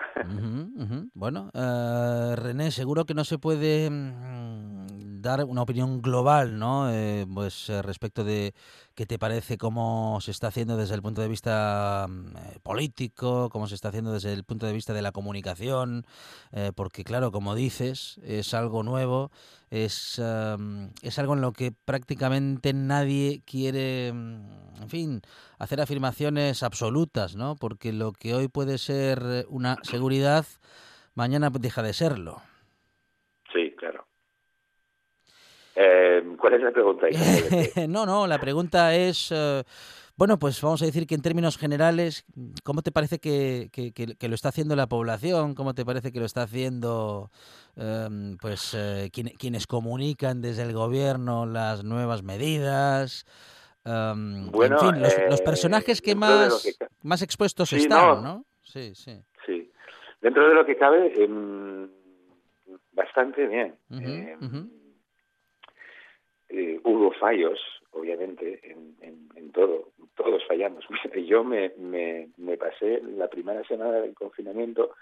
Bueno, uh, René, seguro que no se puede mm, dar una opinión global, ¿no? Eh, pues eh, respecto de qué te parece cómo se está haciendo desde el punto de vista mm, eh, político, cómo se está haciendo desde el punto de vista de la comunicación, porque claro, como dices, es algo nuevo, es, es algo en lo que prácticamente nadie quiere, mm, en fin, hacer afirmaciones absolutas, ¿no? Porque lo que hoy puede ser una seguridad, mañana deja de serlo. Sí, claro. Eh, ¿Cuál es la pregunta? no, no, la pregunta es... Eh, bueno, pues vamos a decir que en términos generales, ¿cómo te parece que, que, lo está haciendo la población? ¿Cómo te parece que lo está haciendo em, pues eh, quienes comunican desde el gobierno las nuevas medidas? bueno, en fin, los, eh, personajes que más, más expuestos están, no, Sí, sí. Sí, dentro de lo que cabe, em, bastante bien. Eh, hubo fallos, obviamente, en, en, todo. Todos fallamos. Yo me, me, me pasé la primera semana del confinamiento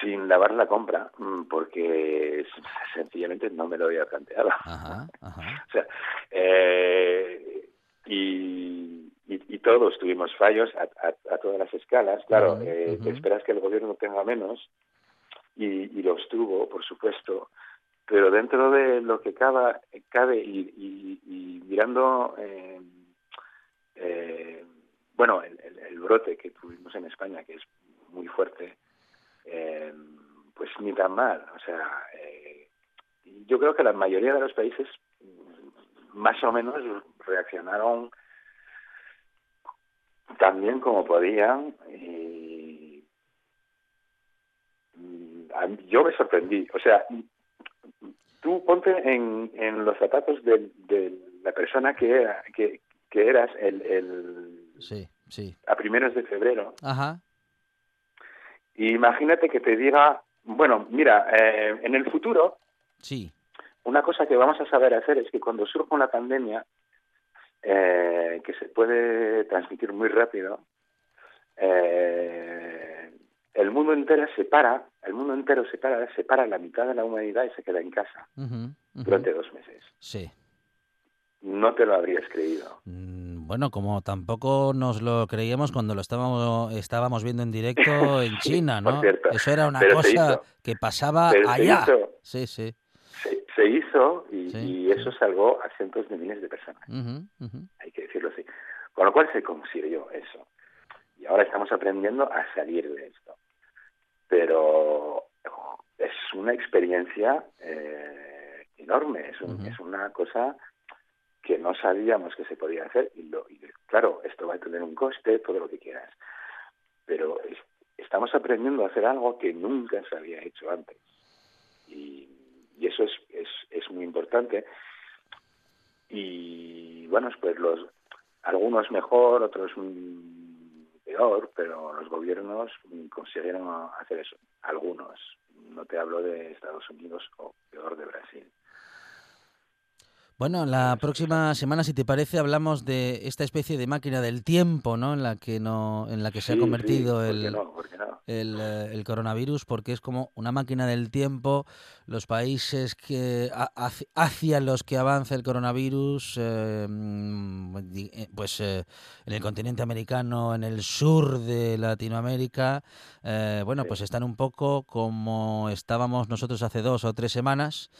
sin lavar la compra, mm, porque sencillamente no me lo había planteado. o sea, eh, y, y, todos tuvimos fallos a, todas las escalas. Claro, eh, esperas que el gobierno tenga menos, y, y los tuvo, por supuesto, pero dentro de lo que cabe, cabe y, mirando, eh, eh, bueno, el, brote que tuvimos en España, que es muy fuerte, eh, pues ni tan mal. O sea, eh, yo creo que la mayoría de los países más o menos reaccionaron tan bien como podían y yo me sorprendí. O sea, tú ponte en, en los zapatos de, de la persona que, era, que, que eras el, el sí, sí. a primeros de febrero. Ajá imagínate que te diga, bueno, mira, eh, en el futuro, sí. una cosa que vamos a saber hacer es que cuando surja una pandemia eh, que se puede transmitir muy rápido, eh, el mundo entero se para, el mundo entero se para, se para la mitad de la humanidad y se queda en casa durante dos meses. Sí. No te lo habrías creído. Mm, bueno, como tampoco nos lo creíamos cuando lo estábamos estábamos viendo en directo en China, ¿no? Eso era una cosa que pasaba allá. sí, sí. Se, hizo y, eso salvó a cientos de miles de personas. Hay que decirlo así. Con lo cual se consiguió eso. Y ahora estamos aprendiendo a salir de esto. Pero es una experiencia eh, enorme, es, es una cosa que no sabíamos que se podía hacer y, lo, claro, esto va a tener un coste, todo lo que quieras, pero estamos aprendiendo a hacer algo que nunca se había hecho antes. Y, eso es, es, es, muy importante. Y bueno, pues los algunos mejor, otros peor, pero los gobiernos consiguieron hacer eso, algunos, no te hablo de Estados Unidos o peor de Brasil. Bueno, la próxima semana, si te parece, hablamos de esta especie de máquina del tiempo, ¿no? En la que no, en la que se ha convertido el, eh, el, coronavirus, porque es como una máquina del tiempo. Los países que hacia los que avanza el coronavirus, eh, eh, pues en el continente americano, en el sur de Latinoamérica, bueno, pues están un poco como estábamos nosotros hace dos o tres semanas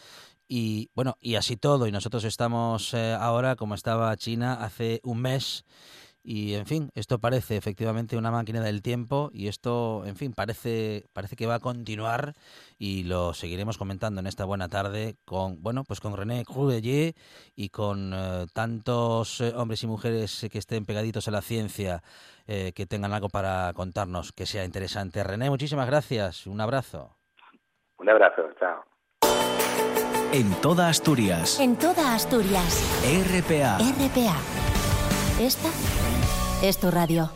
y bueno, y así todo, y nosotros estamos eh, ahora como estaba China hace un mes. Y en fin, esto parece efectivamente una máquina del tiempo y esto, en fin, parece, parece que va a continuar y lo seguiremos comentando en esta buena tarde con, bueno, pues con René Crudelier y con eh, tantos eh, hombres y mujeres que estén pegaditos a la ciencia, que tengan algo para contarnos que sea interesante. René, muchísimas gracias. Un abrazo. Un abrazo, chao. En toda Asturias. En toda Asturias. RPA. RPA. Esta es tu radio.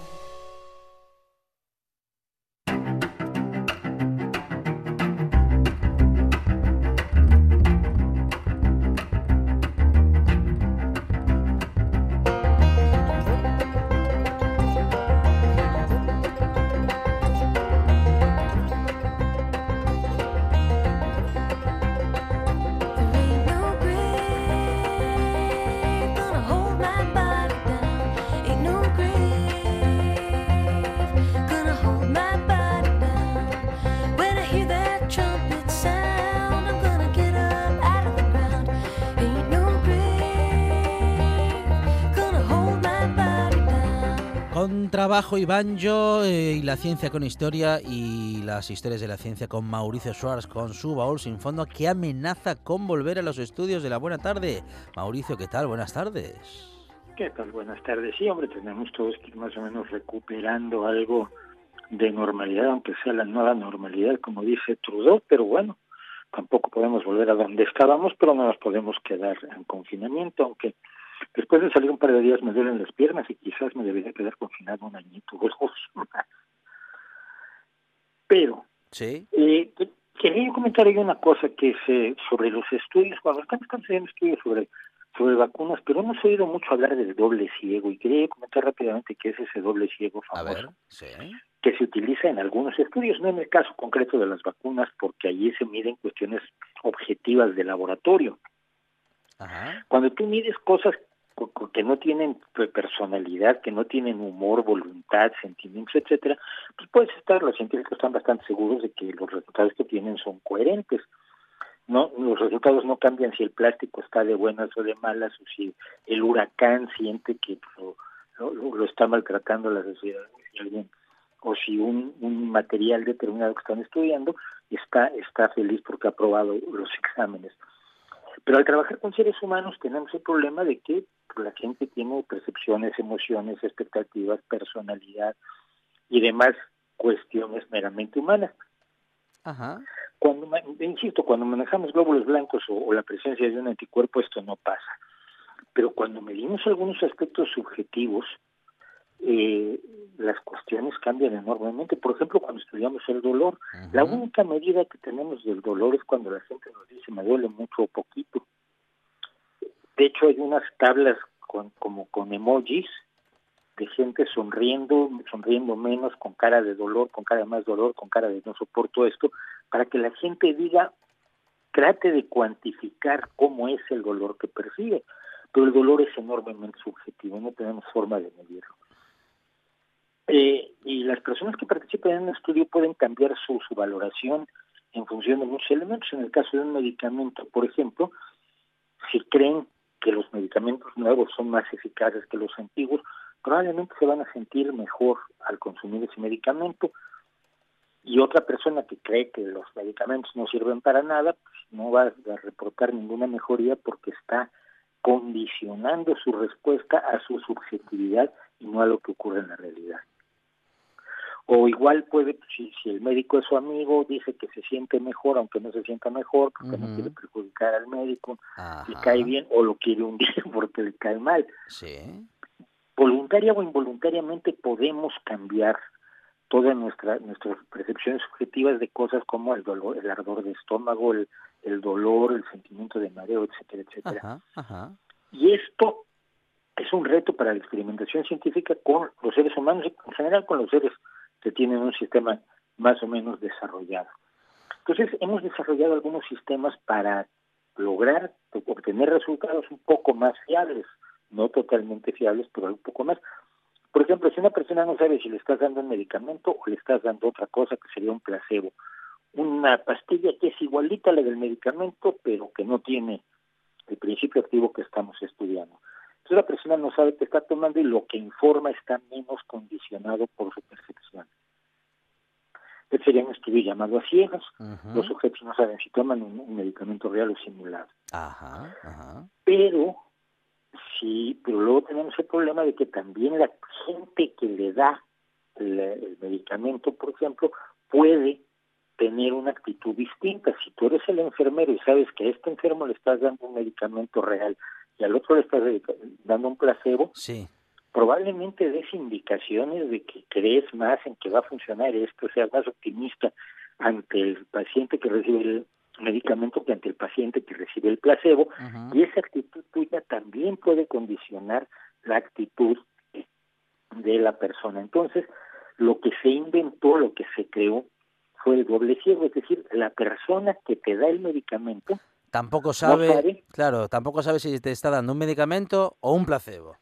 Trabajo y banjo eh, y la ciencia con historia y las historias de la ciencia con Mauricio Schwartz con su baúl sin fondo que amenaza con volver a los estudios de la buena tarde. Mauricio, ¿qué tal? Buenas tardes. ¿Qué tal? Buenas tardes. Sí, hombre, tenemos todos que ir más o menos recuperando algo de normalidad, aunque sea la nueva normalidad, como dice Trudeau, pero bueno, tampoco podemos volver a donde estábamos, pero no nos podemos quedar en confinamiento, aunque Después de salir un par de días me duelen las piernas y quizás me debería quedar confinado un añito o dos Pero ¿Sí? Eh, quería comentar ahí una cosa que es sobre los estudios, cuando estamos haciendo estudios sobre sobre vacunas, pero hemos oído mucho hablar del doble ciego y quería comentar rápidamente qué es ese doble ciego famoso que se utiliza en algunos estudios, no en el caso concreto de las vacunas, porque allí se miden cuestiones objetivas de laboratorio. Cuando tú mides cosas que no tienen personalidad, que no tienen humor, voluntad, sentimientos, etcétera, pues puedes estar, los científicos están bastante seguros de que los resultados que tienen son coherentes. No, los resultados no cambian si el plástico está de buenas o de malas, o si el huracán siente que lo, lo, está maltratando la sociedad, o si un, un material determinado que están estudiando está, está feliz porque ha aprobado los exámenes. Pero al trabajar con seres humanos tenemos el problema de que la gente tiene percepciones, emociones, expectativas, personalidad y demás cuestiones meramente humanas. Ajá. Cuando, insisto, cuando manejamos glóbulos blancos o, la presencia de un anticuerpo, esto no pasa. Pero cuando medimos algunos aspectos subjetivos, eh, las cuestiones cambian enormemente. Por ejemplo, cuando estudiamos el dolor, la única medida que tenemos del dolor es cuando la gente nos dice me duele mucho o poquito. De hecho, hay unas tablas con, como con emojis de gente sonriendo, sonriendo menos, con cara de dolor, con cara de más dolor, con cara de no soporto esto, para que la gente diga, trate de cuantificar cómo es el dolor que percibe. Pero el dolor es enormemente subjetivo, no tenemos forma de medirlo. Eh, y las personas que participan en un estudio pueden cambiar su, su valoración en función de muchos elementos. En el caso de un medicamento, por ejemplo, si creen que los medicamentos nuevos son más eficaces que los antiguos, probablemente se van a sentir mejor al consumir ese medicamento. Y otra persona que cree que los medicamentos no sirven para nada, pues no va a reportar ninguna mejoría porque está condicionando su respuesta a su subjetividad y no a lo que ocurre en la realidad. O igual puede, si, si el médico es su amigo, dice que se siente mejor, aunque no se sienta mejor, porque no quiere perjudicar al médico, le cae bien, o lo quiere hundir porque le cae mal. Sí. Voluntaria o involuntariamente podemos cambiar todas nuestra, nuestras percepciones subjetivas de cosas como el dolor, el ardor de estómago, el, el dolor, el sentimiento de mareo, etcétera, etcétera. Y esto es un reto para la experimentación científica con los seres humanos y en general con los seres que tienen un sistema más o menos desarrollado. Entonces, hemos desarrollado algunos sistemas para lograr obtener resultados un poco más fiables, no totalmente fiables, pero un poco más. Por ejemplo, si una persona no sabe si le estás dando un medicamento o le estás dando otra cosa que sería un placebo, una pastilla que es igualita a la del medicamento, pero que no tiene el principio activo que estamos estudiando. Entonces la persona no sabe qué está tomando y lo que informa está menos condicionado por su percepción. Este sería un estudio llamado a ciegas. Los sujetos no saben si toman un, medicamento real o simulado. Pero sí, pero luego tenemos el problema de que también la gente que le da el medicamento, por ejemplo, puede tener una actitud distinta. Si tú eres el enfermero y sabes que a este enfermo le estás dando un medicamento real y al otro le estás dando un placebo, sí. probablemente des indicaciones de que crees más en que va a funcionar esto, seas más optimista ante el paciente que recibe el medicamento que ante el paciente que recibe el placebo, y esa actitud tuya también puede condicionar la actitud de la persona. Entonces, lo que se inventó, lo que se creó, fue el doble ciego, es decir, la persona que te da el medicamento tampoco sabe, claro, tampoco sabe si te está dando un medicamento o un placebo.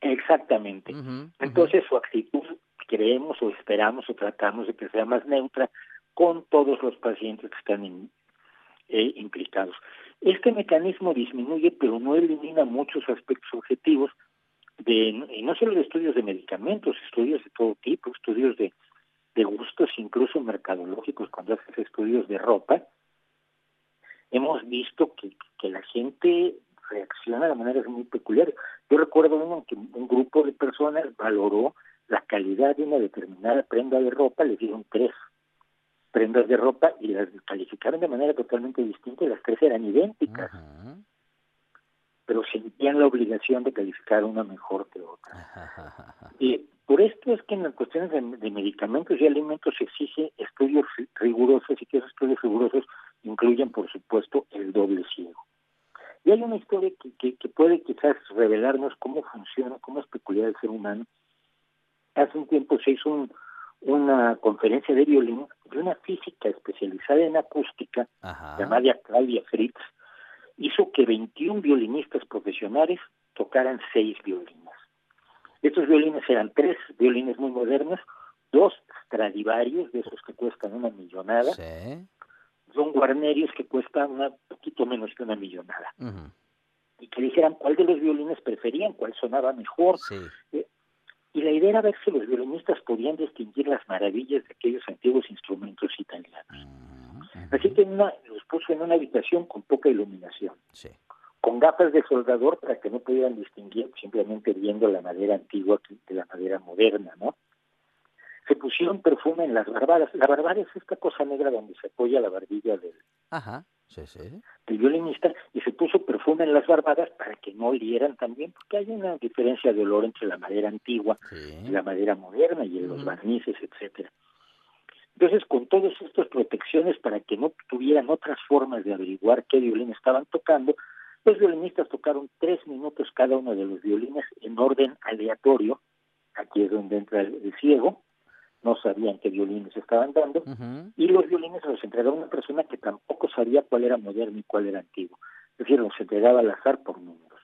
Exactamente. Entonces su actitud creemos o esperamos o tratamos de que sea más neutra con todos los pacientes que están eh, implicados. Este mecanismo disminuye, pero no elimina muchos aspectos objetivos de, y no solo de estudios de medicamentos, estudios de todo tipo, estudios de de gustos incluso mercadológicos, cuando haces estudios de ropa, hemos visto que, que la gente reacciona de maneras muy peculiares. Yo recuerdo uno que un grupo de personas valoró la calidad de una determinada prenda de ropa, le dieron tres prendas de ropa y las calificaron de manera totalmente distinta y las tres eran idénticas. Pero sentían la obligación de calificar una mejor que otra. Y por esto es que en las cuestiones de, medicamentos y alimentos se exige estudios rigurosos y que esos estudios rigurosos incluyen, por supuesto, el doble ciego. Y hay una historia que, que, puede quizás revelarnos cómo funciona, cómo es peculiar el ser humano. Hace un tiempo se hizo una conferencia de violín de una física especializada en acústica llamada Claudia Fritz, hizo que 21 violinistas profesionales tocaran seis violines. Estos violines eran tres violines muy modernos, dos Stradivarius, de esos que cuestan una millonada, son guarnerios que cuestan un poquito menos que una millonada. Y que dijeran cuál de los violines preferían, cuál sonaba mejor. Eh, y la idea era ver si los violinistas podían distinguir las maravillas de aquellos antiguos instrumentos italianos. Así que los puso en una habitación con poca iluminación. Sí con gafas de soldador para que no pudieran distinguir simplemente viendo la madera antigua de la madera moderna, ¿no? se pusieron perfume en las barbadas. La barbada es esta cosa negra donde se apoya la barbilla del, Ajá, sí, sí. del violinista y se puso perfume en las barbadas para que no olieran también, porque hay una diferencia de olor entre la madera antigua y la madera moderna y en los barnices, etcétera. Entonces, con todas estas protecciones para que no tuvieran otras formas de averiguar qué violín estaban tocando, los violinistas tocaron tres minutos cada uno de los violines en orden aleatorio, aquí es donde entra el, ciego, no sabían qué violines estaban dando, y los violines los entregaba una persona que tampoco sabía cuál era moderno y cuál era antiguo, es decir, los entregaba al azar por números.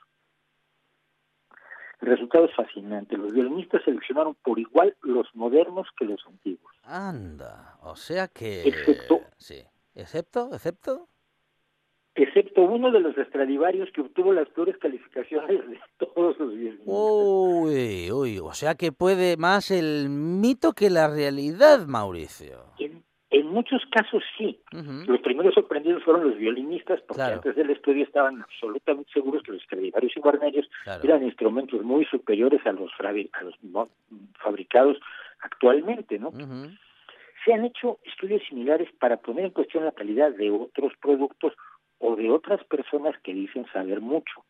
El resultado es fascinante. Los violinistas seleccionaron por igual los modernos que los antiguos. Anda, o sea que... Excepto... Sí. ¿Excepto? ¿Excepto? Excepto uno de los Stradivarius que obtuvo las peores calificaciones de todos los violinistas. Uy, uy, o sea que puede más el mito que la realidad, Mauricio. En, muchos casos sí. Los primeros sorprendidos fueron los violinistas, porque antes del estudio estaban absolutamente seguros que los Stradivarius y Guarnerius eran instrumentos muy superiores a los, a los fabricados actualmente, ¿no? Se han hecho estudios similares para poner en cuestión la calidad de otros productos o de otras personas que dicen saber mucho.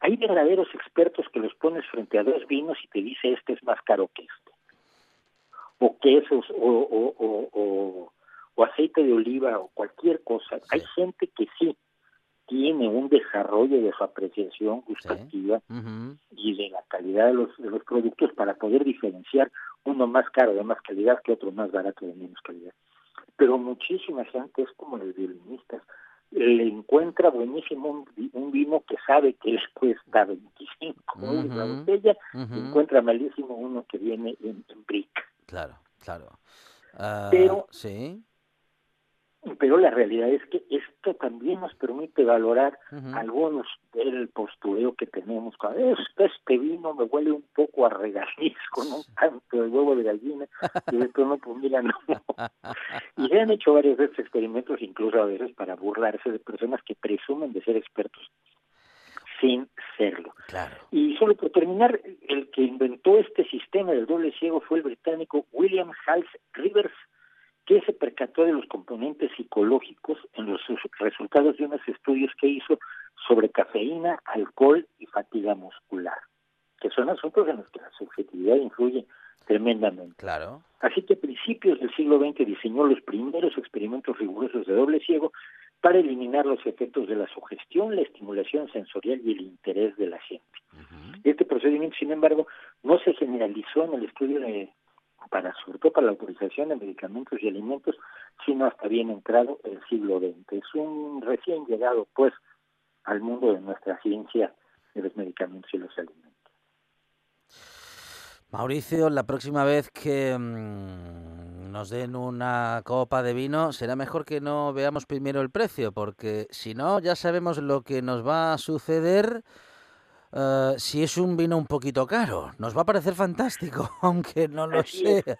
Hay verdaderos expertos que los pones frente a dos vinos y te dice este es más caro que este. O quesos, o, o, o, o aceite de oliva, o cualquier cosa. Hay gente que sí tiene un desarrollo de su apreciación gustativa y de la calidad de los, de los productos para poder diferenciar uno más caro de más calidad que otro más barato de menos calidad. Pero muchísima gente es como los violinistas le encuentra buenísimo un, vino que sabe que les cuesta 25 uh la botella, encuentra malísimo uno que viene en, brick. Claro, claro. Ah, pero, sí. Pero la realidad es que esto también nos permite valorar algunos del postureo que tenemos. Este, este vino me huele un poco a regaliz con un tanto de huevo de gallina y después no, pues mira, no. Y se han hecho varios de estos experimentos, incluso a veces para burlarse de personas que presumen de ser expertos sin serlo. Y solo por terminar, el que inventó este sistema del doble ciego fue el británico William Hals Rivers, que se percató de los componentes psicológicos en los resultados de unos estudios que hizo sobre cafeína, alcohol y fatiga muscular, que son asuntos en los que la subjetividad influye tremendamente. Claro. Así que a principios del siglo XX diseñó los primeros experimentos rigurosos de doble ciego para eliminar los efectos de la sugestión, la estimulación sensorial y el interés de la gente. Este procedimiento, sin embargo, no se generalizó en el estudio de para sobre todo para la autorización de medicamentos y alimentos, sino hasta bien entrado el siglo XX. Es un recién llegado, pues, al mundo de nuestra ciencia de los medicamentos y los alimentos. Mauricio, la próxima vez que mm, nos den una copa de vino, será mejor que no veamos primero el precio, porque si no, ya sabemos lo que nos va a suceder eh, si es un vino un poquito caro. Nos va a parecer fantástico, aunque no lo sea.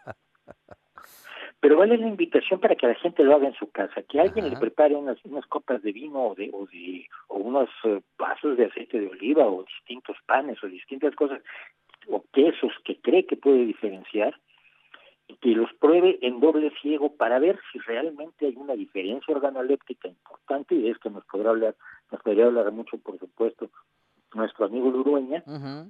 Pero vale la invitación para que la gente lo haga en su casa, que alguien le prepare unas, unas copas de vino o, de, o, de, o unos eh, vasos de aceite de oliva o distintos panes o distintas cosas o quesos que cree que puede diferenciar y que los pruebe en doble ciego para ver si realmente hay una diferencia organoléptica importante y de esto nos podrá hablar, nos podría hablar mucho por supuesto nuestro amigo Lurueña,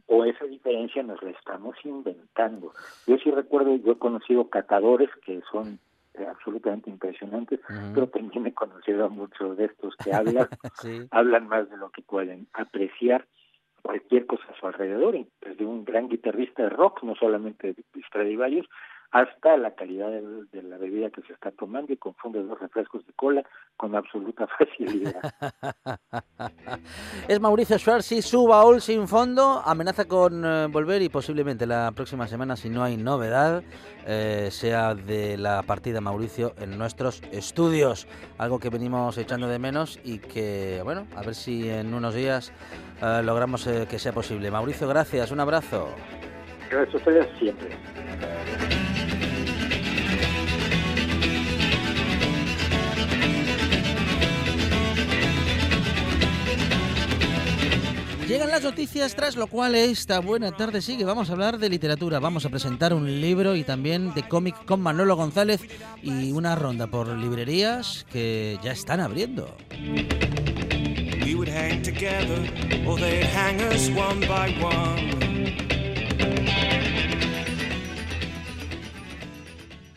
o esa diferencia nos la estamos inventando. Yo sí recuerdo, yo he conocido catadores que son eh, absolutamente impresionantes, pero también he conocido a muchos de estos que hablan, hablan más de lo que pueden apreciar cualquier cosa a su alrededor, desde un gran guitarrista de rock, no solamente de Stradivarius, hasta la calidad de, la bebida que se está tomando y confunde los refrescos de cola con absoluta facilidad. es Mauricio Schwarzi, su baúl sin fondo, amenaza con eh, volver y posiblemente la próxima semana, si no hay novedad, eh, sea de la partida Mauricio en nuestros estudios, algo que venimos echando de menos y que, bueno, a ver si en unos días eh, logramos que sea posible. Mauricio, gracias, un abrazo. Gracias a ustedes siempre. Llegan las noticias, tras lo cual esta buena tarde sigue. Vamos a hablar de literatura, vamos a presentar un libro y también de cómic con Manolo González y una ronda por librerías que ya están abriendo. We.